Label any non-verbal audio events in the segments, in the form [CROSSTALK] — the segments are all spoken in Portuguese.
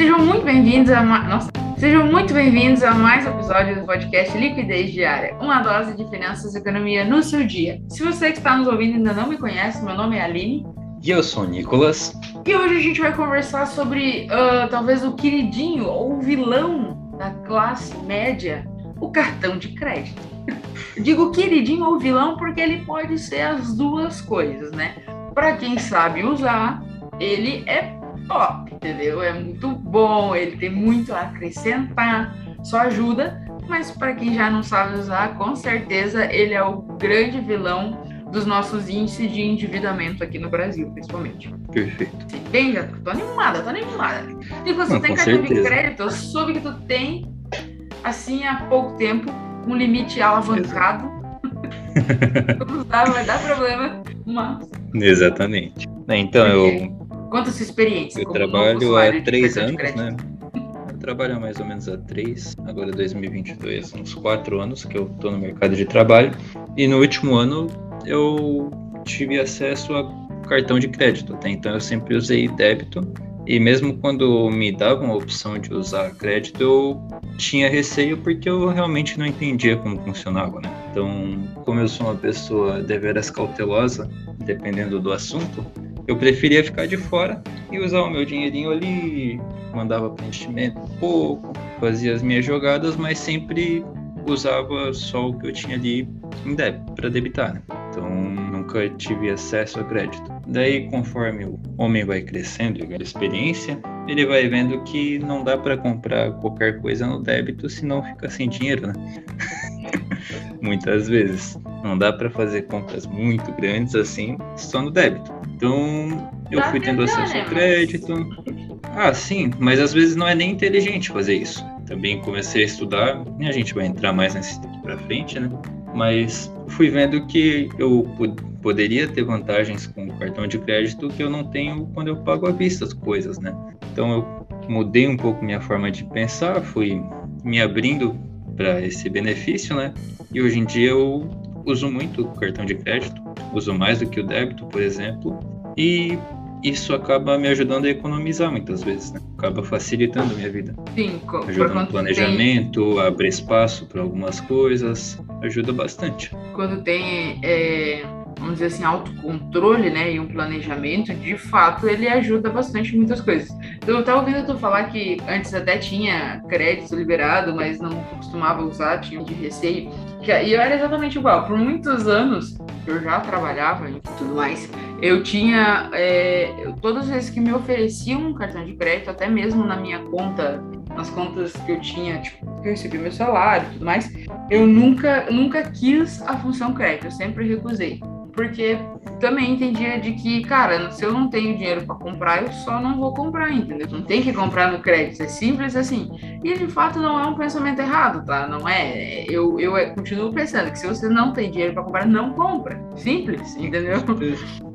Sejam muito bem-vindos a ma... Nossa. Sejam muito bem-vindos a mais um episódio do podcast Liquidez Diária, uma dose de finanças e economia no seu dia. Se você que está nos ouvindo ainda não me conhece, meu nome é Aline. E eu sou o Nicolas. E hoje a gente vai conversar sobre uh, talvez o queridinho ou o vilão da classe média, o cartão de crédito. Digo queridinho ou vilão porque ele pode ser as duas coisas, né? Para quem sabe usar, ele é top, entendeu? É muito bom, ele tem muito a acrescentar, só ajuda, mas para quem já não sabe usar, com certeza ele é o grande vilão dos nossos índices de endividamento aqui no Brasil, principalmente. Perfeito. Bem, já tô animada, tô animada. E você não, tem cartão de crédito, eu soube que tu tem, assim, há pouco tempo, um limite alavancado. [LAUGHS] vai dar problema, mas... Exatamente. Então, eu A sua experiência. Eu trabalho há três anos, né? Eu trabalho há mais ou menos há três, agora 2022, uns quatro anos que eu estou no mercado de trabalho. E no último ano eu tive acesso a cartão de crédito. Até então eu sempre usei débito. E mesmo quando me davam a opção de usar crédito, eu tinha receio porque eu realmente não entendia como funcionava, né? Então, como eu sou uma pessoa deveras cautelosa, dependendo do assunto, eu preferia ficar de fora e usar o meu dinheirinho ali, mandava preenchimento pouco, fazia as minhas jogadas, mas sempre usava só o que eu tinha ali em débito para debitar. Né? Então nunca tive acesso a crédito. Daí, conforme o homem vai crescendo e ganha experiência, ele vai vendo que não dá para comprar qualquer coisa no débito, senão fica sem dinheiro, né? [LAUGHS] Muitas vezes. Não dá para fazer compras muito grandes assim só no débito. Então, eu fui tendo acesso ao crédito. Ah, sim, mas às vezes não é nem inteligente fazer isso. Também comecei a estudar, e a gente vai entrar mais nesse tempo para frente, né? Mas fui vendo que eu poderia ter vantagens com o cartão de crédito que eu não tenho quando eu pago à vista as coisas, né? Então eu mudei um pouco minha forma de pensar, fui me abrindo para esse benefício, né? E hoje em dia eu uso muito o cartão de crédito, uso mais do que o débito, por exemplo, e isso acaba me ajudando a economizar muitas vezes, né? acaba facilitando a minha vida. Sim, ajuda no planejamento, tem... abre espaço para algumas coisas, ajuda bastante. Quando tem, é, vamos dizer assim, autocontrole, né, e um planejamento, de fato ele ajuda bastante em muitas coisas. Então, eu estava ouvindo tu falar que antes até tinha crédito liberado, mas não costumava usar, tinha de receio. E eu era exatamente igual. Por muitos anos, eu já trabalhava e tudo mais, eu tinha, é, todas as vezes que me ofereciam um cartão de crédito, até mesmo na minha conta, nas contas que eu tinha, tipo, que eu recebi meu salário e tudo mais, eu nunca, nunca quis a função crédito, eu sempre recusei. Porque também entendia de que, cara, se eu não tenho dinheiro para comprar, eu só não vou comprar, entendeu? Não tem que comprar no crédito, é simples assim. E de fato não é um pensamento errado, tá? Não é. Eu, eu continuo pensando que se você não tem dinheiro para comprar, não compra. Simples, entendeu?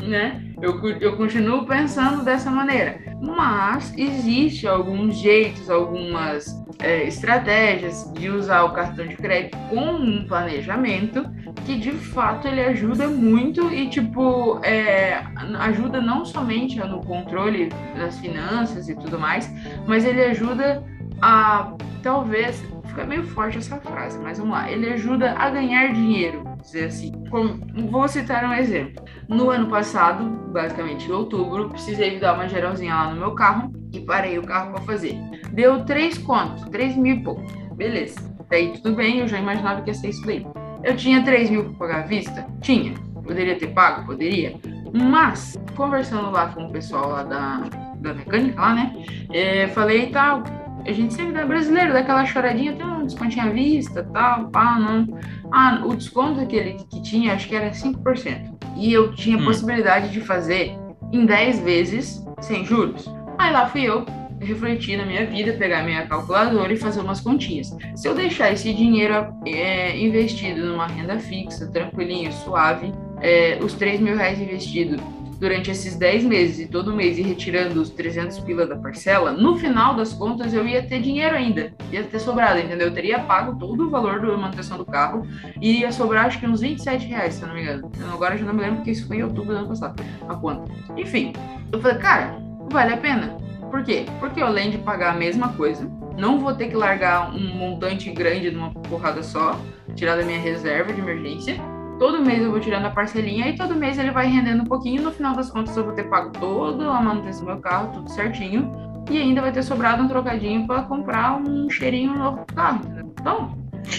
né? Eu, eu continuo pensando dessa maneira. Mas existe alguns jeitos, algumas é, estratégias de usar o cartão de crédito com um planejamento que de fato ele ajuda muito e tipo é, ajuda não somente no controle das finanças e tudo mais, mas ele ajuda a talvez fica meio forte essa frase, mas vamos lá, ele ajuda a ganhar dinheiro, dizer assim. Como, vou citar um exemplo. No ano passado, basicamente em outubro, precisei dar uma geralzinha lá no meu carro e parei o carro para fazer. Deu três contos, três mil e pouco. Beleza. Daí tudo bem, eu já imaginava que ia ser isso daí. Eu tinha 3 mil para pagar à vista? Tinha. Poderia ter pago? Poderia. Mas, conversando lá com o pessoal lá da, da mecânica lá, né? É, falei tal, a gente sempre dá brasileiro, dá aquela choradinha, tem um descontinho à vista, tal, pá, não. Ah, o desconto que ele que tinha, acho que era 5%. E eu tinha hum. possibilidade de fazer em 10 vezes sem juros. Aí lá fui eu, refletir na minha vida, pegar minha calculadora e fazer umas continhas. Se eu deixar esse dinheiro é, investido numa renda fixa, tranquilinho, suave, é, os 3 mil reais investidos durante esses 10 meses e todo mês ir retirando os 300 pila da parcela, no final das contas eu ia ter dinheiro ainda, ia ter sobrado, entendeu? Eu teria pago todo o valor da manutenção do carro e ia sobrar acho que uns 27 reais, se eu não me engano. Agora eu já não me lembro porque isso foi em outubro do ano passado, a conta. Enfim, eu falei, cara, vale a pena Por quê? Porque além de pagar a mesma coisa, não vou ter que largar um montante grande numa porrada só, tirar da minha reserva de emergência. Todo mês eu vou tirando a parcelinha e todo mês ele vai rendendo um pouquinho. No final das contas, eu vou ter pago toda a manutenção do meu carro, tudo certinho. E ainda vai ter sobrado um trocadinho para comprar um cheirinho novo pro carro. Entendeu? Então,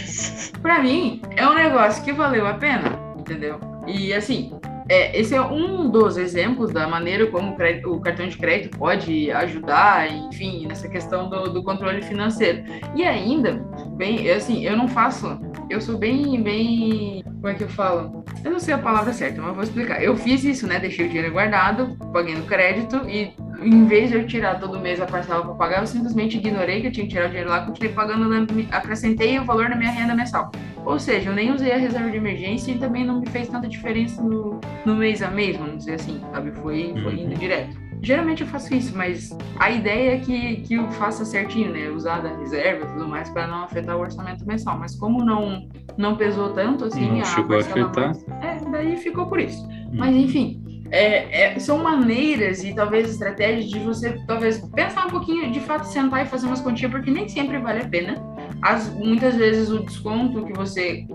[LAUGHS] para mim, é um negócio que valeu a pena, entendeu? E assim, é, esse é um dos exemplos da maneira como o, crédito, o, cartão de crédito pode ajudar, enfim, nessa questão do, do, controle financeiro. E ainda, bem, assim, eu não faço, eu sou bem, bem, como é que eu falo? Eu não sei a palavra certa, mas vou explicar. Eu fiz isso, né? Deixei o dinheiro guardado, paguei no crédito e em vez de eu tirar todo mês a parcela para pagar, eu simplesmente ignorei que eu tinha que tirar o dinheiro lá, continuei pagando, acrescentei o valor na minha renda mensal. Ou seja, eu nem usei a reserva de emergência e também não me fez tanta diferença no, no mês a mês, vamos dizer assim, sabe? Foi, foi indo uhum. direto. Geralmente eu faço isso, mas a ideia é que, que eu faça certinho, né? Usar da reserva e tudo mais para não afetar o orçamento mensal. Mas como não, não pesou tanto assim, não a chegou a afetar. Mais, é, daí ficou por isso. Hum. Mas enfim, é, é, são maneiras e talvez estratégias de você talvez pensar um pouquinho, de fato sentar e fazer umas continhas, porque nem sempre vale a pena. As, muitas vezes o desconto que você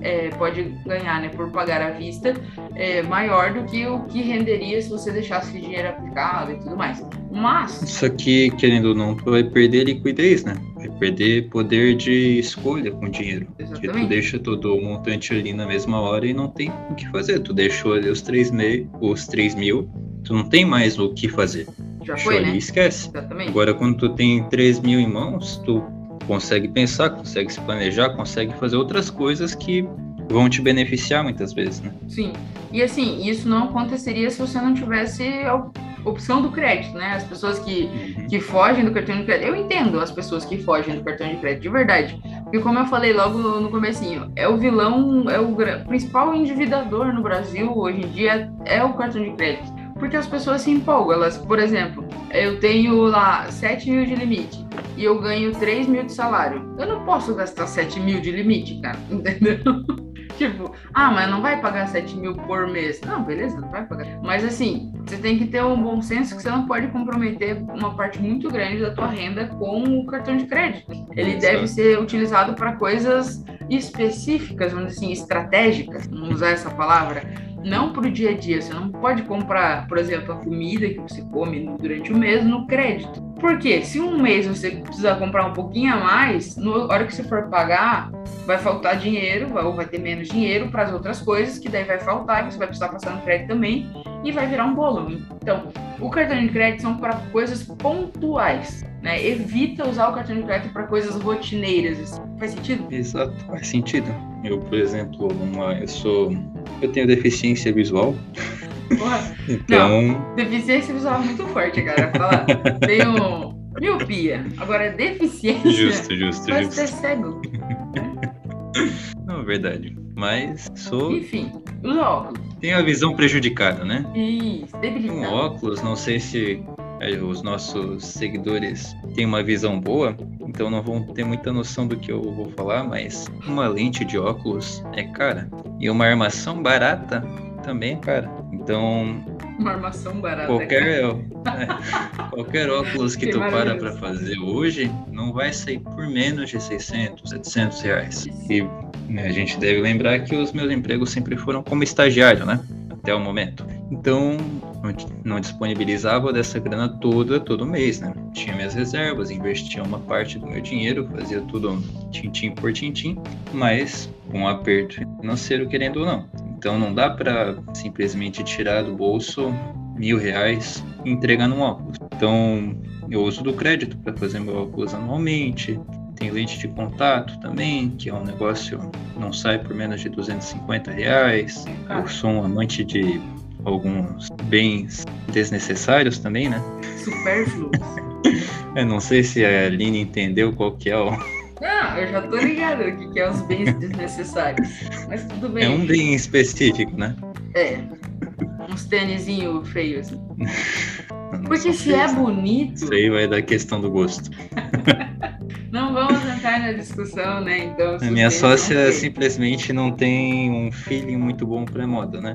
é, pode ganhar né, por pagar à vista é maior do que o que renderia se você deixasse dinheiro aplicado e tudo mais. Mas. Isso aqui, querendo ou não, tu vai perder liquidez, né? Vai perder poder de escolha com o dinheiro. Exatamente. Porque tu deixa todo o montante ali na mesma hora e não tem o que fazer. Tu deixou ali os 3 mil, os 3 mil tu não tem mais o que fazer. Já Deixou foi, ali, né? esquece. Exatamente. Agora, quando tu tem 3 mil em mãos, tu consegue pensar, consegue se planejar, consegue fazer outras coisas que vão te beneficiar muitas vezes, né? Sim. E assim, isso não aconteceria se você não tivesse a opção do crédito, né? As pessoas que, uhum. que fogem do cartão de crédito. Eu entendo as pessoas que fogem do cartão de crédito, de verdade. Porque como eu falei logo no, no comecinho, é o vilão, é o principal endividador no Brasil hoje em dia é o cartão de crédito. Porque as pessoas se empolgam. Elas, por exemplo, eu tenho lá 7 mil de limite e eu ganho 3 mil de salário. Eu não posso gastar 7 mil de limite, cara, [LAUGHS] entendeu? tipo, ah, mas não vai pagar 7 mil por mês. Não, beleza, não vai pagar. Mas assim, você tem que ter um bom senso que você não pode comprometer uma parte muito grande da tua renda com o cartão de crédito. Ele deve ser utilizado para coisas específicas, vamos dizer assim, estratégicas, vamos usar essa palavra não para o dia a dia. Você não pode comprar, por exemplo, a comida que você come durante o mês no crédito. Porque se um mês você precisar comprar um pouquinho a mais, na hora que você for pagar, vai faltar dinheiro, ou vai ter menos dinheiro para as outras coisas, que daí vai faltar, você vai precisar passar no crédito também, e vai virar um bolo. Então, o cartão de crédito são para coisas pontuais. Né? Evita usar o cartão de crédito para coisas rotineiras. Assim. Faz sentido? Exato, faz sentido. Eu, por exemplo, uma, eu sou eu tenho deficiência visual. Porra. [LAUGHS] então. Não, deficiência visual é muito forte, cara. Tenho [LAUGHS] miopia. Agora, deficiência. Justo, justo, pode justo. ser cego. [LAUGHS] Não, verdade. Mas sou. Enfim, os óculos. Tenho a visão prejudicada, né? Isso, debilitada. Com óculos, não sei se os nossos seguidores têm uma visão boa, então não vão ter muita noção do que eu vou falar, mas uma lente de óculos é cara e uma armação barata também é cara. Então uma armação barata. Qualquer, [LAUGHS] é, qualquer óculos que, que tu para para fazer hoje não vai sair por menos de 600, 700 reais. E né, a gente deve lembrar que os meus empregos sempre foram como estagiário, né? Até o momento. Então, não disponibilizava dessa grana toda todo mês, né? Tinha minhas reservas, investia uma parte do meu dinheiro, fazia tudo tintim por tintim, mas com um aperto financeiro, querendo ou não. Então não dá para simplesmente tirar do bolso mil reais e entregar num óculos. Então eu uso do crédito para fazer meu óculos anualmente. Tem lente de contato também, que é um negócio não sai por menos de 250 reais. Eu sou um amante de alguns bens desnecessários também, né? Supérfluos. [LAUGHS] eu não sei se a Aline entendeu qual que é o. Não, eu já tô ligado o que, que é os bens desnecessários. Mas tudo bem. É um bem específico, né? É. Uns tênisinho feios. [LAUGHS] Porque se é bonito. Isso aí vai da questão do gosto. [LAUGHS] Não vamos entrar na discussão, né? Então, a minha sócia simplesmente não tem um feeling muito bom pra moda, né?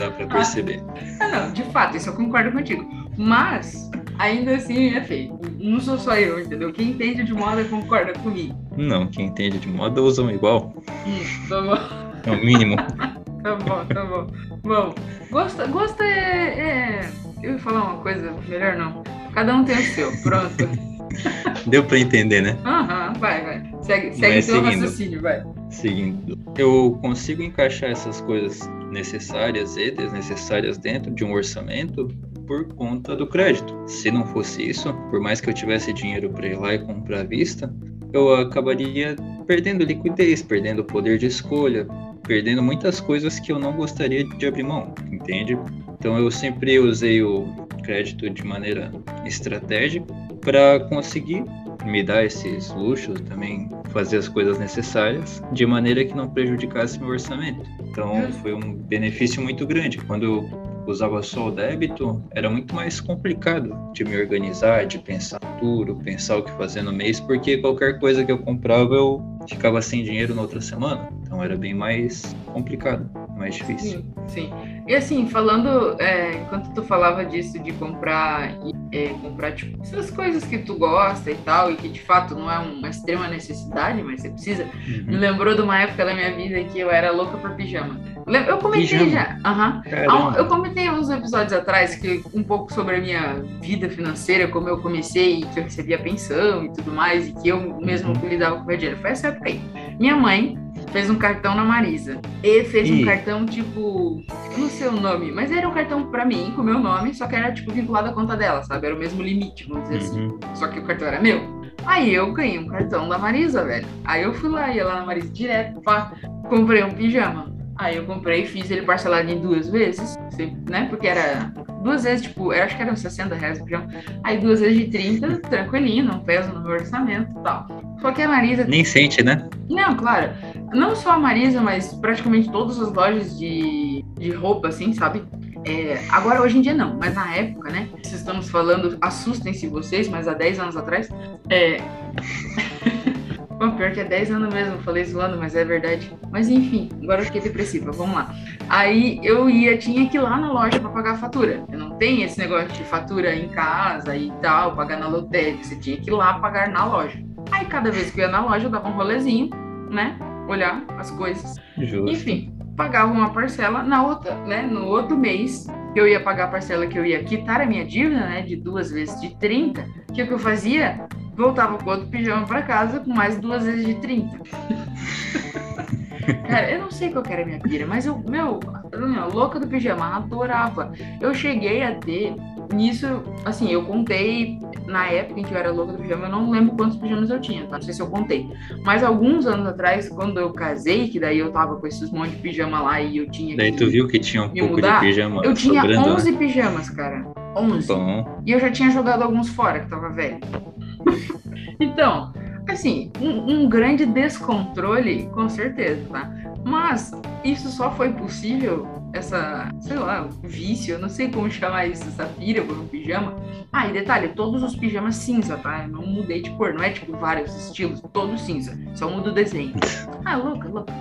Dá para perceber. Ah, não, de fato, isso eu concordo contigo. Mas ainda assim é feio. Não sou só eu, entendeu? Quem entende de moda concorda comigo. Não, quem entende de moda usam igual. Isso, tá bom. É o mínimo. [LAUGHS] tá bom, tá bom. Bom, gosta, gosta é, é. Eu ia falar uma coisa, melhor não. Cada um tem o seu, pronto. Deu pra entender, né? Aham, uhum, vai, vai. Segue, segue Mas seguindo. raciocínio, vai. Seguindo. Eu consigo encaixar essas coisas necessárias e desnecessárias dentro de um orçamento por conta do crédito. Se não fosse isso, por mais que eu tivesse dinheiro para ir lá e comprar à vista, eu acabaria perdendo liquidez, perdendo poder de escolha, perdendo muitas coisas que eu não gostaria de abrir mão, entende? Então eu sempre usei o crédito de maneira estratégica para conseguir me dar esses luxos, também fazer as coisas necessárias de maneira que não prejudicasse meu orçamento. Então foi um benefício muito grande. Quando eu usava só o débito, era muito mais complicado de me organizar, de pensar tudo, pensar o que fazer no mês, porque qualquer coisa que eu comprava eu ficava sem dinheiro na outra semana. Então era bem mais complicado, mais difícil. Sim, sim. E assim, falando, é, enquanto tu falava disso de comprar, é, comprar tipo, essas coisas que tu gosta e tal, e que de fato não é uma extrema necessidade, mas você precisa, uhum. me lembrou de uma época da minha vida que eu era louca por pijama. Eu comentei pijama. já, uhum. eu comentei uns episódios atrás que um pouco sobre a minha vida financeira, como eu comecei, que eu recebia pensão e tudo mais, e que eu mesmo uhum. lidava com o meu dinheiro. Foi essa época aí. Minha mãe fez um cartão na Marisa. E fez e... um cartão, tipo, não sei o nome, mas era um cartão para mim, com o meu nome, só que era, tipo, vinculado à conta dela, sabe? Era o mesmo limite, vamos dizer assim. uhum. assim. Só que o cartão era meu. Aí eu ganhei um cartão da Marisa, velho. Aí eu fui lá, ia lá na Marisa direto, pá, comprei um pijama. Aí eu comprei, fiz ele parcelado em duas vezes, né? Porque era duas vezes, tipo, eu acho que eram 60 reais o pijama. Aí duas vezes de 30, tranquilinho, não pesa no meu orçamento e tal. Só que a Marisa. Nem sente, né? Não, claro. Não só a Marisa, mas praticamente todas as lojas de, de roupa, assim, sabe? É, agora, hoje em dia, não, mas na época, né? Se estamos falando, assustem-se vocês, mas há 10 anos atrás, é. [LAUGHS] Bom, pior que é 10 anos mesmo, falei zoando, mas é verdade. Mas enfim, agora eu fiquei depressiva, vamos lá. Aí eu ia, tinha que ir lá na loja para pagar a fatura. Eu não tenho esse negócio de fatura em casa e tal, pagar na lotérica. Você tinha que ir lá pagar na loja. Aí cada vez que eu ia na loja, eu dava um rolezinho, né? Olhar as coisas. Justo. Enfim, pagava uma parcela na outra, né? No outro mês, que eu ia pagar a parcela que eu ia quitar a minha dívida, né? De duas vezes de 30. O que, que eu fazia? Voltava com outro pijama para casa com mais duas vezes de 30. [LAUGHS] Cara, eu não sei qual era a minha pira, mas eu, meu, eu, louca do pijama, adorava. Eu cheguei a ter nisso, assim, eu contei na época em que eu era louca do pijama, eu não lembro quantos pijamas eu tinha, tá? Não sei se eu contei. Mas alguns anos atrás, quando eu casei, que daí eu tava com esses monte de pijama lá e eu tinha. Daí tu viu que tinha um pouco mudar, de pijama. Eu tinha sobrando, 11 né? pijamas, cara. 11. Bom. E eu já tinha jogado alguns fora, que tava velho. [LAUGHS] então, assim, um, um, grande descontrole, com certeza, tá? Mas isso só foi possível, essa, sei lá, vício, eu não sei como chamar isso, essa pira por um pijama. Ah, e detalhe, todos os pijamas cinza, tá? Eu não mudei de cor, não é tipo vários estilos, todos cinza, só muda o desenho. [LAUGHS] Ah, louca, louca.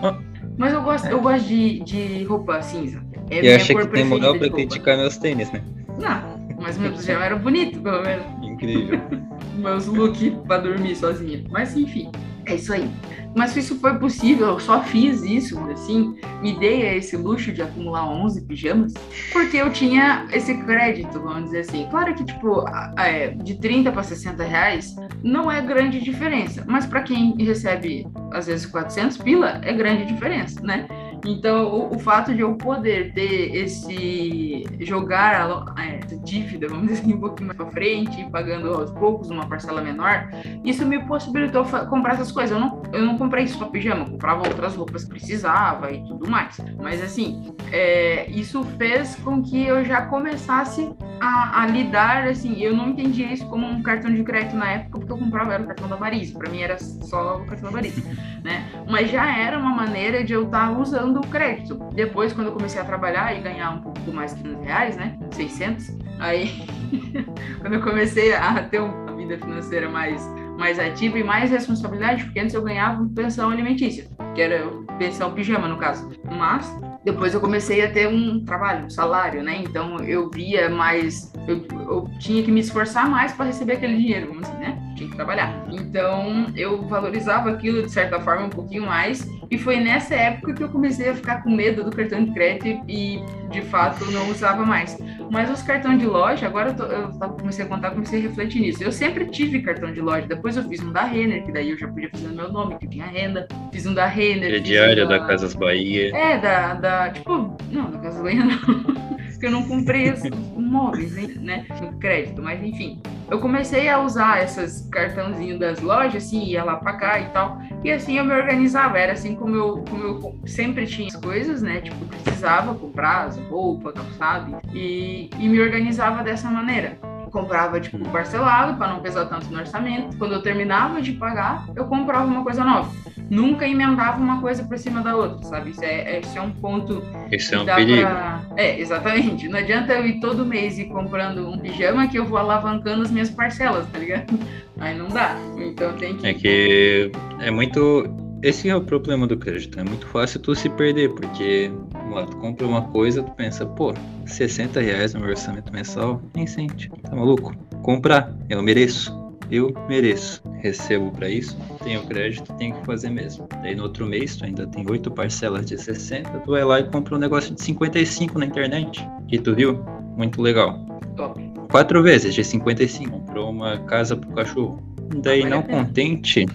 Mas eu gosto, eu gosto de, de roupa cinza. É e acha que tem moral pra criticar meus tênis, né? Não, mas meus pijamas eram bonitos, pelo menos. Incrível. [LAUGHS] meus looks pra dormir sozinha. Mas enfim, é isso aí. Mas isso foi possível, eu só fiz isso, assim, me dei esse luxo de acumular 11 pijamas, porque eu tinha esse crédito, vamos dizer assim. Claro que, tipo, é, de 30 para 60 reais não é grande diferença, mas para quem recebe, às vezes, 400 pila, é grande diferença, né? Então, o, o, fato de eu poder ter esse. jogar a, é, essa dívida, vamos dizer assim, um pouquinho mais pra frente, pagando aos poucos uma parcela menor, isso me possibilitou comprar essas coisas. Eu não, eu não comprei só pijama, eu comprava outras roupas que precisava e tudo mais. Mas, assim, é, isso fez com que eu já começasse a, a, lidar, assim, eu não entendia isso como um cartão de crédito na época, porque eu comprava era o cartão da Marisa, para mim era só o cartão da Marisa, né? Mas já era uma maneira de eu estar tá usando o crédito. Depois, quando eu comecei a trabalhar e ganhar um pouco mais que reais, né? 600, aí [LAUGHS] quando eu comecei a ter uma vida financeira mais mais ativa e mais responsabilidade, porque antes eu ganhava pensão alimentícia, que era pensão pijama no caso. Mas depois eu comecei a ter um trabalho, um salário, né? Então eu via mais, eu, eu tinha que me esforçar mais para receber aquele dinheiro, vamos dizer, né? Tinha que trabalhar. Então eu valorizava aquilo de certa forma um pouquinho mais. E foi nessa época que eu comecei a ficar com medo do cartão de crédito e de fato não usava mais. Mas os cartões de loja, agora eu, tô, eu comecei a contar, comecei a refletir nisso. Eu sempre tive cartão de loja, depois eu fiz um da Renner, que daí eu já podia fazer no meu nome, que tinha renda. Fiz um da Renner. Crediária um da... da Casas Bahia. É, da, da. Tipo, não, da Casas Bahia [LAUGHS] não. porque eu não comprei os móveis, né? No crédito, mas enfim. Eu comecei a usar esses cartãozinhos das lojas, assim, ia lá cá e tal. E assim eu me organizava, era assim como eu, como eu sempre tinha as coisas, né? Tipo, precisava comprar as roupas, calçado, e, e me organizava dessa maneira comprava tipo parcelado para não pesar tanto no orçamento. Quando eu terminava de pagar, eu comprava uma coisa nova nunca emendava uma coisa por cima da outra, sabe? Isso é, esse é um ponto. Isso é um perigo. Pra... É, exatamente. Não adianta eu ir todo mês ir comprando um pijama que eu vou alavancando as minhas parcelas, tá ligado? Aí não dá. Então tem que. É que é muito. Esse é o problema do crédito. É muito fácil tu se perder, porque lá, tu compra uma coisa, tu pensa, pô, 60 reais no meu orçamento mensal, nem sente. Tá maluco? Comprar, eu mereço eu mereço, recebo para isso, tenho crédito, tenho que fazer mesmo. Daí no outro mês, tu ainda tem oito parcelas de 60, tu vai lá e compra um negócio de 55 na internet. E tu viu? Muito legal. Top. Quatro vezes de 55. Comprou uma casa pro cachorro. Daí não contente,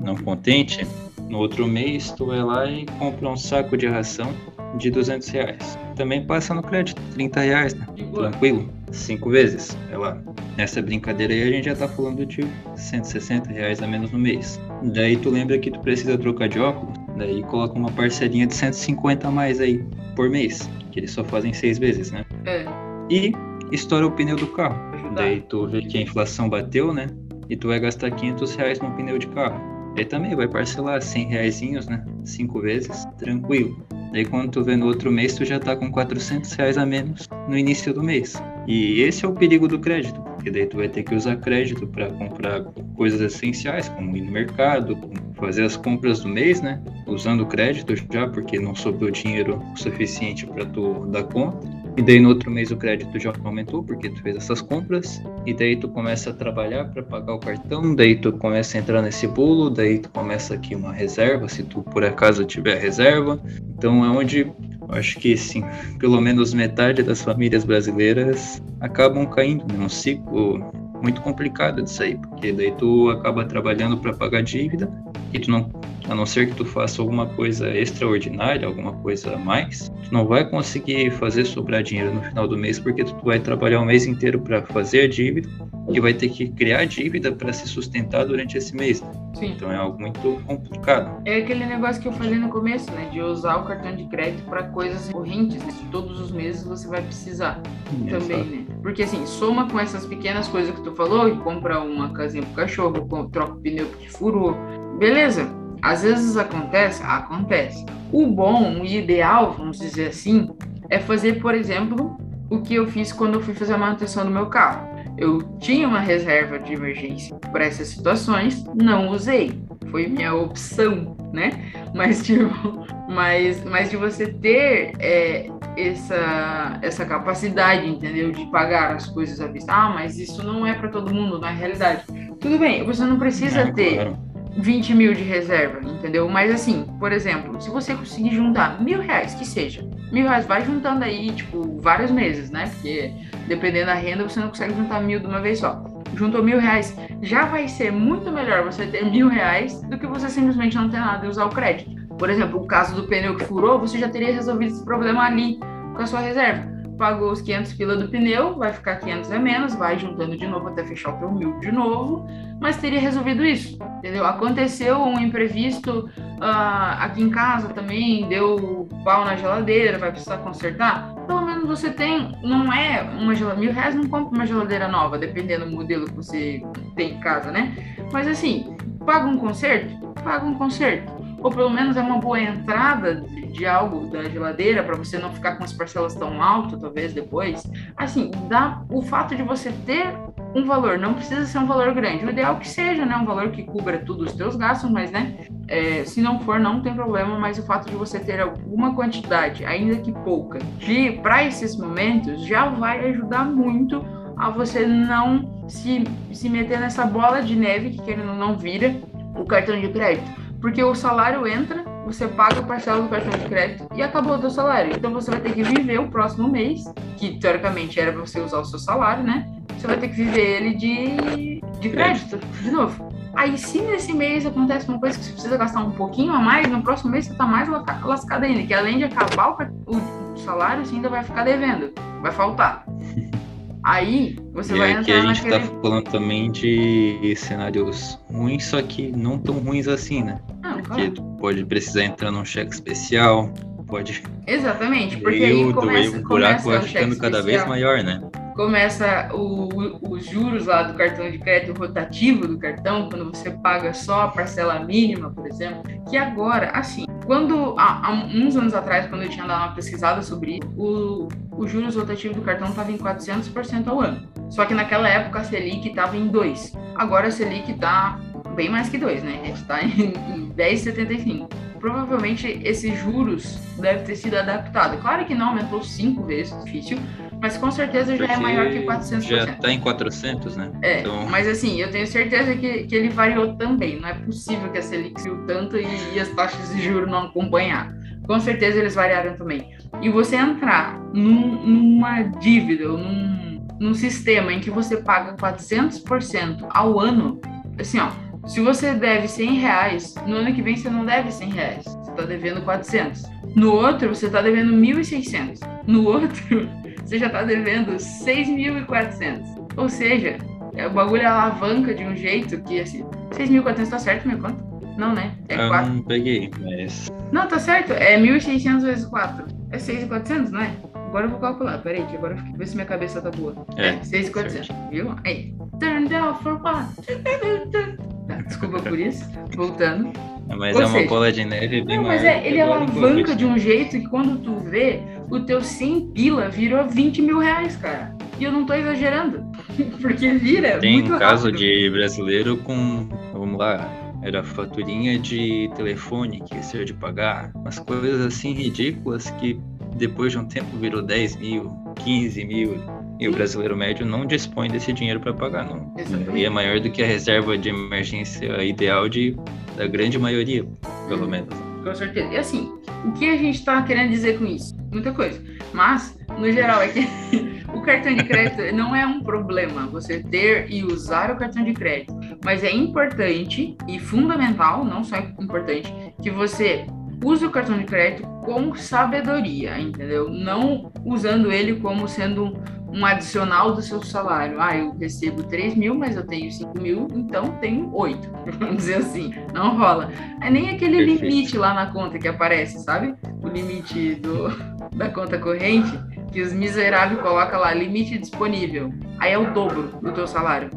não contente, no outro mês tu vai lá e compra um saco de ração de 200 reais. Também passa no crédito, 30 reais, né? Tranquilo. Cinco vezes. É lá. Nessa brincadeira aí a gente já tá falando de 160 reais a menos no mês. Daí tu lembra que tu precisa trocar de óculos, daí coloca uma parcelinha de 150 a mais aí por mês, que eles só fazem seis vezes, né? É. E estoura o pneu do carro. Daí tu vê que a inflação bateu, né? E tu vai gastar 500 reais no pneu de carro. Aí também vai parcelar 100 reais, né? Cinco vezes, tranquilo. Daí quando tu vê no outro mês, tu já tá com 400 reais a menos no início do mês. E esse é o perigo do crédito, porque daí tu vai ter que usar crédito para comprar coisas essenciais, como ir no mercado, fazer as compras do mês, né? Usando crédito já, porque não sobrou dinheiro suficiente para tu dar conta. E daí no outro mês o crédito já aumentou porque tu fez essas compras. E daí tu começa a trabalhar para pagar o cartão, daí tu começa a entrar nesse bolo, daí tu começa aqui uma reserva, se tu por acaso tiver reserva. Então é onde acho que sim, [LAUGHS] pelo menos metade das famílias brasileiras acabam caindo num ciclo muito complicado disso aí, porque daí tu acaba trabalhando para pagar dívida e tu não a não ser que tu faça alguma coisa extraordinária, alguma coisa a mais, tu não vai conseguir fazer sobrar dinheiro no final do mês porque tu vai trabalhar o mês inteiro para fazer a dívida e vai ter que criar dívida para se sustentar durante esse mês. Sim. Então é algo muito complicado. É aquele negócio que eu falei no começo, né, de usar o cartão de crédito para coisas correntes, né? todos os meses você vai precisar também, né? Porque assim, soma com essas pequenas coisas que tu falou, compra uma casinha pro cachorro, troca o pneu porque furou, beleza? Às vezes acontece, acontece. O bom, o ideal, vamos dizer assim, é fazer, por exemplo, o que eu fiz quando eu fui fazer a manutenção do meu carro. Eu tinha uma reserva de emergência para essas situações, não usei. Foi minha opção, né? Mas, [LAUGHS] tipo, mas, mas de você ter é, essa, essa capacidade, entendeu? De pagar as coisas à vista. Ah, mas isso não é para todo mundo, na realidade. Tudo bem, você não precisa é, ter. Claro 20 mil de reserva, entendeu? Mas assim, por exemplo, se você conseguir juntar mil reais, que seja, mil reais, vai juntando aí, tipo, vários meses, né? Porque dependendo da renda, você não consegue juntar mil de uma vez só. Juntou mil reais, já vai ser muito melhor você ter mil reais do que você simplesmente não ter nada e usar o crédito. Por exemplo, o caso do pneu que furou, você já teria resolvido esse problema ali com a sua reserva pagou os 500 pila do pneu, vai ficar 500 a menos, vai juntando de novo até fechar o teu mil de novo, mas teria resolvido isso, entendeu? Aconteceu um imprevisto uh, aqui em casa também, deu pau na geladeira, vai precisar consertar. Pelo menos você tem, não é uma geladeira, mil reais não compra uma geladeira nova, dependendo do modelo que você tem em casa, né? Mas assim, paga um conserto? Paga um conserto ou pelo menos é uma boa entrada de, algo da geladeira para você não ficar com as parcelas tão altas, talvez depois. Assim, dá o fato de você ter um valor, não precisa ser um valor grande. O ideal é que seja, né, um valor que cubra tudo os teus gastos, mas né, É, se não for, não tem problema, mas o fato de você ter alguma quantidade, ainda que pouca, de para esses momentos já vai ajudar muito a você não se, se meter nessa bola de neve que querendo não vira o cartão de crédito. Porque o salário entra, você paga a parcela do cartão de crédito e acabou o seu salário. Então você vai ter que viver o próximo mês, que teoricamente era para você usar o seu salário, né? Você vai ter que viver ele de, de crédito, de novo. Aí, se nesse mês acontece uma coisa que você precisa gastar um pouquinho a mais, no próximo mês você tá mais lascado ainda, que além de acabar o, o salário, você ainda vai ficar devendo, vai faltar. [LAUGHS] Aí você e vai aqui entrar a gente naquele... tá falando também de cenários ruins, só que não tão ruins assim, né? Porque tu pode precisar entrar num cheque especial, pode. Exatamente, [LAUGHS] porque aí o, começa, o buraco vai ficando cada vez especial. maior, né? começa o- o- os juros lá do cartão de crédito rotativo do cartão, quando você paga só a parcela mínima, por exemplo, que agora, assim, quando há, há uns anos atrás, quando eu tinha dado uma pesquisada sobre isso, o, o juros rotativo do cartão estava em 400% ao ano. Só que naquela época a Selic estava em 2. Agora a Selic está bem mais que 2, né? A gente está em, em 10,75. Provavelmente esses juros devem ter sido adaptados. Claro que não aumentou cinco vezes, difícil, mas com certeza já é Porque maior que 400%. Já tá em 400, né? É, Então- mas assim, eu tenho certeza que, que ele variou também. Não é possível que a Selic subiu tanto e, e as taxas de juros não acompanhar. Com certeza eles variaram também. E você entrar num- numa dívida ou num, num sistema em que você paga 400% ao ano, assim, ó, se você deve 100 reais, no ano que vem você não deve 100 reais. Você tá devendo 400. No outro, você tá devendo 1.600. No outro, [LAUGHS] você já tá devendo 6.400. Ou seja, é, o bagulho alavanca de um jeito que, assim, 6.400 tá certo, minha conta? Não, né? É eu 4. não peguei, mas. Não, tá certo. É 1.600 vezes 4. É 6.400, não é? Agora eu vou calcular. Peraí, que agora eu fico... Vê se minha cabeça tá boa. É, 6.400, viu? Aí. Turn down for what? [LAUGHS] Tá, [LAUGHS] desculpa por isso. Voltando. Mas Ou é uma seja, bola de neve bem Não, mas é, ele alavanca gude, de um jeito que quando tu vê, o teu 100 pila virou 20 mil reais, cara. E eu não tô exagerando. [LAUGHS] Porque vira Tem muito um caso rápido. de brasileiro com, vamos lá, era faturinha de telefone que esqueceu de pagar, umas coisas assim ridículas que depois de um tempo virou 10 mil, 15 mil, e o brasileiro médio não dispõe desse dinheiro para pagar, não. Exatamente. E é maior do que a reserva de emergência ideal de, da grande maioria, pelo Uhum. menos. Com certeza. E assim, o que a gente tá querendo dizer com isso? Muita coisa. Mas, no geral, é que [LAUGHS] o cartão de crédito [LAUGHS] não é um problema você ter e usar o cartão de crédito. Mas é importante e fundamental, não só é importante, que você use o cartão de crédito com sabedoria, entendeu? Não usando ele como sendo um, adicional do seu salário. Ah, eu recebo 3 mil, mas eu tenho 5 mil, então tenho 8. [LAUGHS] Vamos dizer assim. Não rola. É nem aquele Perfeito. limite lá na conta que aparece, sabe? O limite do, [LAUGHS] da conta corrente, que os miseráveis colocam lá, limite disponível. Aí é o dobro do teu salário.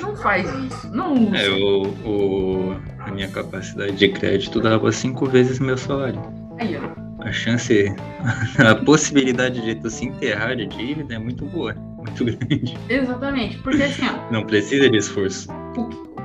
Não faz isso. Não usa. É, o, o, a minha capacidade de crédito dava cinco vezes meu salário. Aí, ó. A chance, [LAUGHS] a possibilidade de tu se enterrar de dívida é muito boa, muito grande. Exatamente. Porque assim, ó. Não precisa de esforço.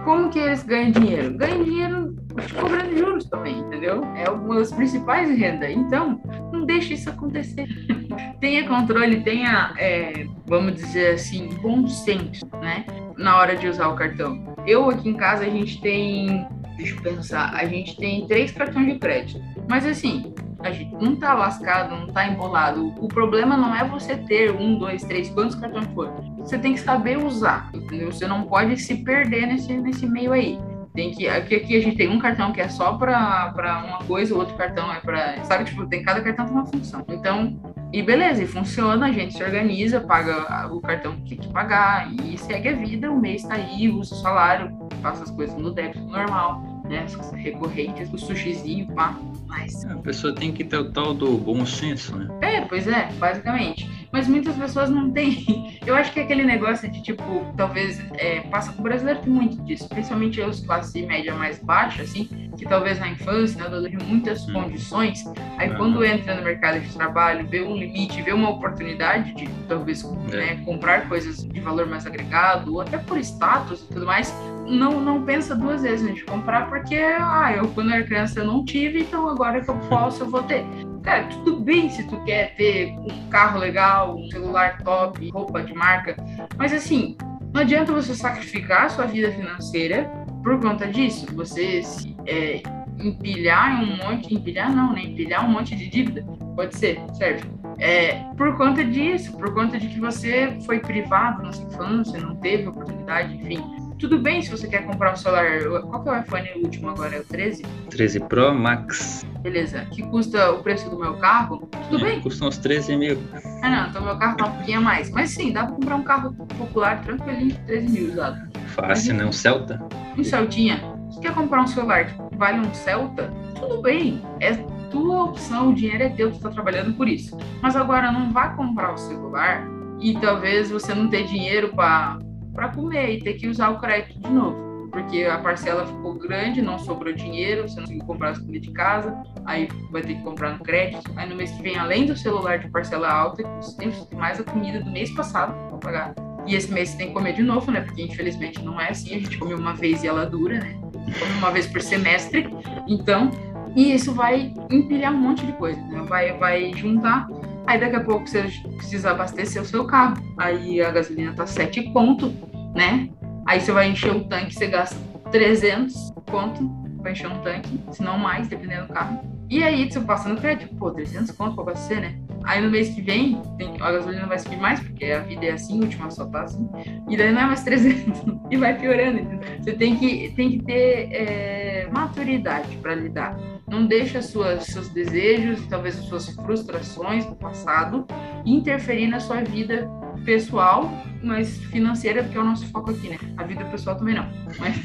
como que eles ganham dinheiro? Ganham dinheiro cobrando juros também, entendeu? É uma das principais rendas. Então, não deixe isso acontecer. [LAUGHS] tenha controle, tenha, é, vamos dizer assim, bom senso, né? Na hora de usar o cartão. Eu aqui em casa, a gente tem, deixa eu pensar, a gente tem três cartões de crédito. Mas assim, gente não tá lascado, não tá embolado. O problema não é você ter um, dois, três, quantos cartões for. Você tem que saber usar, entendeu? Você não pode se perder nesse, nesse meio aí. Tem que, aqui, aqui a gente tem um cartão que é só para uma coisa, o outro cartão é para. Sabe, tipo, tem cada cartão tem uma função. Então, e beleza, e funciona, a gente se organiza, paga o cartão que tem que pagar e segue a vida, o mês tá aí, usa o salário, passa as coisas no débito normal, né? As recorrentes, o sushizinho, pá. Mas A pessoa tem que ter o tal do bom senso, né? é, pois é, basicamente. Mas muitas pessoas não têm. [LAUGHS] Eu acho que é aquele negócio de, tipo, talvez é, passa. O brasileiro tem muito disso, principalmente os classe média mais baixa, assim, que talvez na infância, né, dando muitas Hum. condições. Aí quando entra no mercado de trabalho, vê um limite, vê uma oportunidade de talvez É. né, comprar coisas de valor mais agregado, ou até por status e tudo mais, não, não pensa duas vezes antes de comprar, porque, ah, eu quando era criança eu não tive, então agora que eu posso, eu vou ter. Cara, tudo bem se tu quer ter um carro legal, um celular top, roupa de marca, mas assim, não adianta você sacrificar a sua vida financeira por conta disso. Você se é, empilhar um monte, empilhar não, né? Empilhar um monte de dívida, pode ser, certo? É, por conta disso, por conta de que você foi privado na sua infância, não teve oportunidade, enfim. Tudo bem se você quer comprar um celular. Qual que é o iPhone último agora? É o 13? 13 Pro Max. Beleza. Que custa o preço do meu carro? Tudo é, bem. [LAUGHS] Custa uns 13 mil. Ah, não. Então meu carro tá um pouquinho a mais. Mas sim, dá pra comprar um carro popular tranquilinho, 13 mil usado. Fácil, né? Um Celta? Um Celtinha. Você quer comprar um celular que vale um Celta? Tudo bem. É tua opção, o dinheiro é teu, tu tá trabalhando por isso. Mas agora não vá comprar o celular e talvez você não tenha dinheiro para comer e ter que usar o crédito de novo. Porque a parcela ficou grande, não sobrou dinheiro, você não conseguiu comprar as comidas de casa, aí vai ter que comprar no crédito. Aí no mês que vem, além do celular de parcela alta, você tem mais a comida do mês passado para pagar. E esse mês você tem que comer de novo, né? Porque infelizmente não é assim, a gente come uma vez e ela dura, né? Come uma vez por semestre. Então, e isso vai empilhar um monte de coisa, né? vai, vai juntar. Aí daqui a pouco você precisa abastecer o seu carro. Aí a gasolina tá 7 ponto, né? Aí você vai encher o tanque, você gasta 300 ponto para encher um tanque, se não mais, dependendo do carro. E aí você passa no crédito, pô, 300 pontos para abastecer, né? Aí no mês que vem, tem, a gasolina vai subir mais, porque a vida é assim, a última só tá assim. E daí não é mais 300. [LAUGHS] e vai piorando. Entendeu? Você tem que, tem que ter é, maturidade para lidar. Não deixa suas, seus desejos, talvez as suas frustrações do passado interferir na sua vida pessoal, mas financeira, porque é o nosso foco aqui, né? A vida pessoal também não. Mas,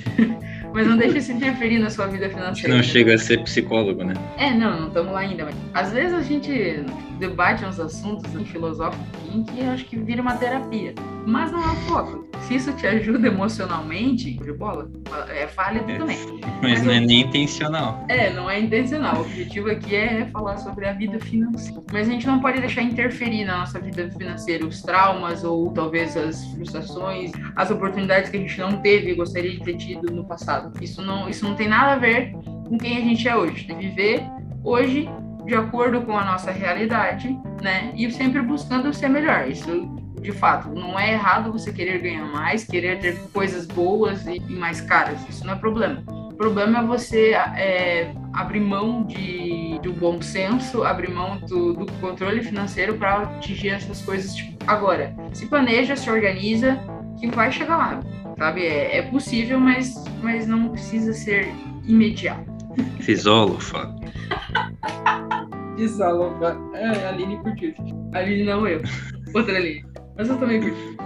mas não deixa isso interferir na sua vida financeira. Não chega a ser psicólogo, né? É, não, não estamos lá ainda. Mas às vezes a gente debate uns assuntos né, filosóficos que eu acho que vira uma terapia. Mas não é o foco. Se isso te ajuda emocionalmente, de bola, é válido é, também. Mas, mas não é nem intencional. É, não é intencional. O objetivo aqui é falar sobre a vida financeira. Mas a gente não pode deixar interferir na nossa vida financeira os traumas ou talvez as frustrações, as oportunidades que a gente não teve e gostaria de ter tido no passado. Isso não, isso não tem nada a ver com quem a gente é hoje. Tem que viver hoje de acordo com a nossa realidade, né? E sempre buscando ser melhor. Isso, de fato, não é errado você querer ganhar mais, querer ter coisas boas e mais caras. Isso não é problema. O problema é você é, abrir mão de, do bom senso, abrir mão do, do controle financeiro para atingir essas coisas tipo, agora. Se planeja, se organiza, que vai chegar lá, sabe? É, é possível, mas, mas não precisa ser imediato. Fisólogo, de salão. É, a Aline curtiu. A Aline não eu. Outra Aline. Mas eu também curti.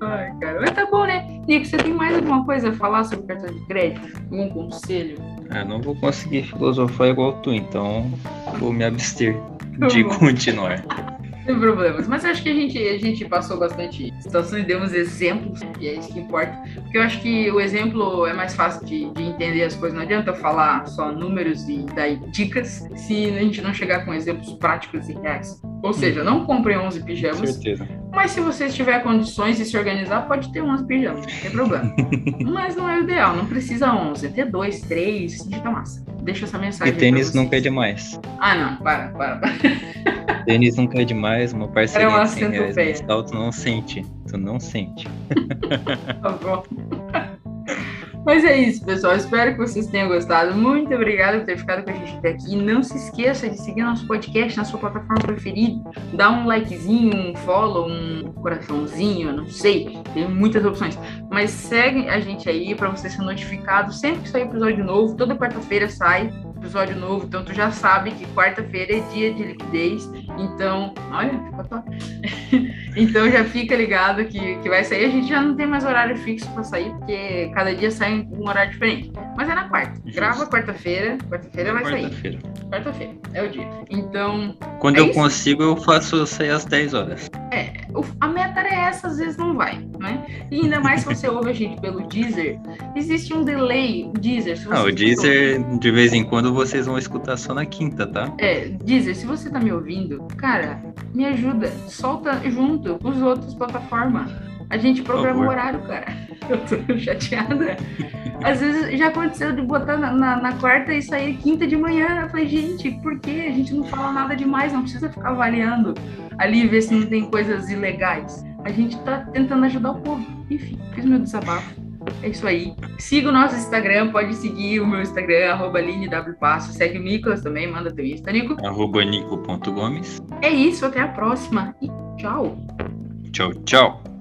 Ai, cara. Mas tá bom, né? Nick, você tem mais alguma coisa a falar sobre cartão de crédito? Algum conselho? Ah, não vou conseguir filosofar igual tu, então vou me abster de continuar. Sem problemas. Mas acho que a gente, a gente passou bastante situações e demos exemplos, e é isso que importa. Porque eu acho que o exemplo é mais fácil de, de entender as coisas. Não adianta falar só números e dar dicas se a gente não chegar com exemplos práticos e reais. Ou seja, não comprem 11 pijamas. Certeza. Mas se você tiver condições de se organizar, pode ter 11 pijamas, não tem problema. [LAUGHS] mas não é o ideal, não precisa 11. Ter dois, três, fica massa. Deixa essa mensagem. E tênis nunca é demais. Ah, não, para, para, para. [LAUGHS] Tênis nunca é demais, uma parceria de 100 reais não sente. Tu não sente. [LAUGHS] tá bom. [LAUGHS] Mas é isso, pessoal. Espero que vocês tenham gostado. Muito obrigada por ter ficado com a gente até aqui. Não se esqueça de seguir nosso podcast na sua plataforma preferida. Dá um likezinho, um follow, um coraçãozinho, não sei. Tem muitas opções. Mas segue a gente aí para você ser notificado sempre que sair episódio novo. Toda quarta-feira sai episódio novo, então tu já sabe que quarta-feira é dia de liquidez, então, olha, ficou top. [LAUGHS] então já fica ligado que, que vai sair, a gente já não tem mais horário fixo para sair, porque cada dia sai um horário diferente, mas é na quarta, Justo. grava quarta-feira, quarta-feira vai quarta sair. Quarta-feira, é o dia. Então... Quando é eu isso. consigo, eu faço sair às 10 horas. É, a meta é essa, às vezes não vai, né? E ainda mais se você ouve a gente pelo Deezer, existe um delay, Deezer... Se você ah, o Deezer, de vez em quando, vocês vão escutar só na quinta, tá? É, Deezer, se você tá me ouvindo, cara, me ajuda, solta junto com os outros plataformas. A gente programa o horário, cara. [LAUGHS] Eu tô chateada. Às vezes já aconteceu de botar na, na, na, quarta e sair quinta de manhã. Eu falei, gente, por quê? A gente não fala nada demais, não precisa ficar avaliando ali e ver se não tem coisas ilegais. A gente tá tentando ajudar o povo. Enfim, fiz meu desabafo. É isso aí. Siga o nosso Instagram, pode seguir o meu Instagram, arroba LineWPasso. Segue o Nicolas também, manda teu Insta, Nico. Arroba Nico.gomes. É isso, até a próxima e tchau. Tchau, tchau.